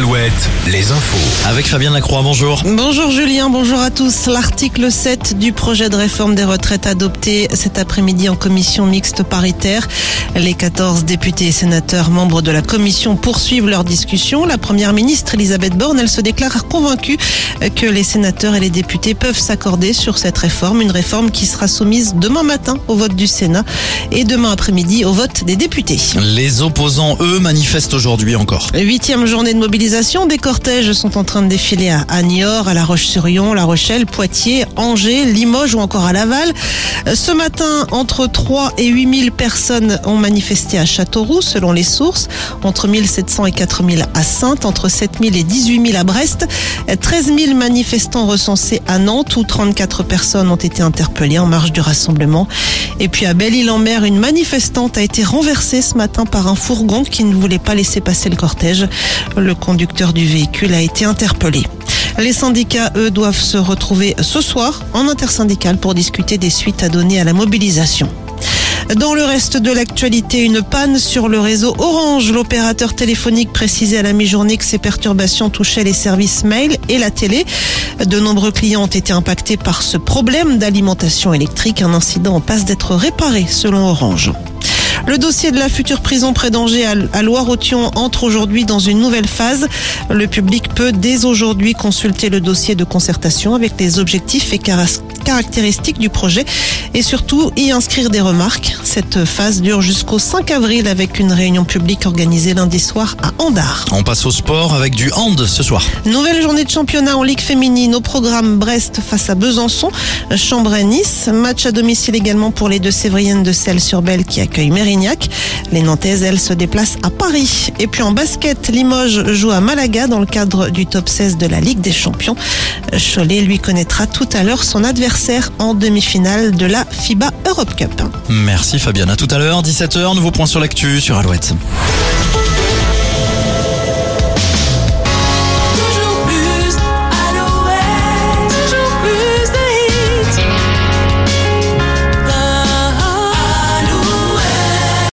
Alouette, les infos. Avec Fabien Lacroix, bonjour. Bonjour Julien, bonjour à tous. L'article 7 du projet de réforme des retraites adopté cet après-midi en commission mixte paritaire. Les 14 députés et sénateurs membres de la commission poursuivent leur discussion. La première ministre Elisabeth Borne, elle se déclare convaincue que les sénateurs et les députés peuvent s'accorder sur cette réforme. Une réforme qui sera soumise demain matin au vote du Sénat et demain après-midi au vote des députés. Les opposants, eux, manifestent aujourd'hui encore. Huitième journée de mobilisation, des cortèges sont en train de défiler à Niort, à La Roche-sur-Yon, La Rochelle, Poitiers, Angers, Limoges ou encore à Laval. Euh, Ce matin, entre 3 et 8 000 personnes ont manifesté à Châteauroux, selon les sources, entre 1700 et 4000 à Sainte, entre 7 000 et 18 000 à Brest, 13 000 manifestants recensés à Nantes où 34 personnes ont été interpellées en marge du rassemblement. Et puis à Belle-Île-en-Mer, une manifestante a été renversée ce matin par un fourgon qui ne voulait pas laisser passer le cortège. Le conducteur du véhicule a été interpellé. Les syndicats, eux, doivent se retrouver ce soir en intersyndical pour discuter des suites à donner à la mobilisation. Dans le reste de l'actualité, une panne sur le réseau Orange. L'opérateur téléphonique précisait à la mi-journée que ces perturbations touchaient les services mail et la télé. De nombreux clients ont été impactés par ce problème d'alimentation électrique. Un incident en passe d'être réparé selon Orange. Le dossier de la future prison près d'Angers à Loire-Othion entre aujourd'hui dans une nouvelle phase. Le public peut dès aujourd'hui consulter le dossier de concertation avec les objectifs et caractéristiques du projet et surtout y inscrire des remarques. Cette phase dure jusqu'au 5 avril avec une réunion publique organisée lundi soir à Andard. On passe au sport avec du hand ce soir. Nouvelle journée de championnat en Ligue féminine au programme Brest face à Besançon, Chambray-Nice. Match à domicile également pour les deux Sévriennes de Celles-sur-Belle qui accueillent Mérignac. Les Nantaises, elles, se déplacent à Paris. Et puis en basket, Limoges joue à Malaga dans le cadre du top 16 de la Ligue des Champions. Cholet lui connaîtra tout à l'heure son adversaire en demi-finale de la FIBA Europe Cup. Merci Fabien. À tout à l'heure, 17h, nouveau point sur l'actu sur Alouette.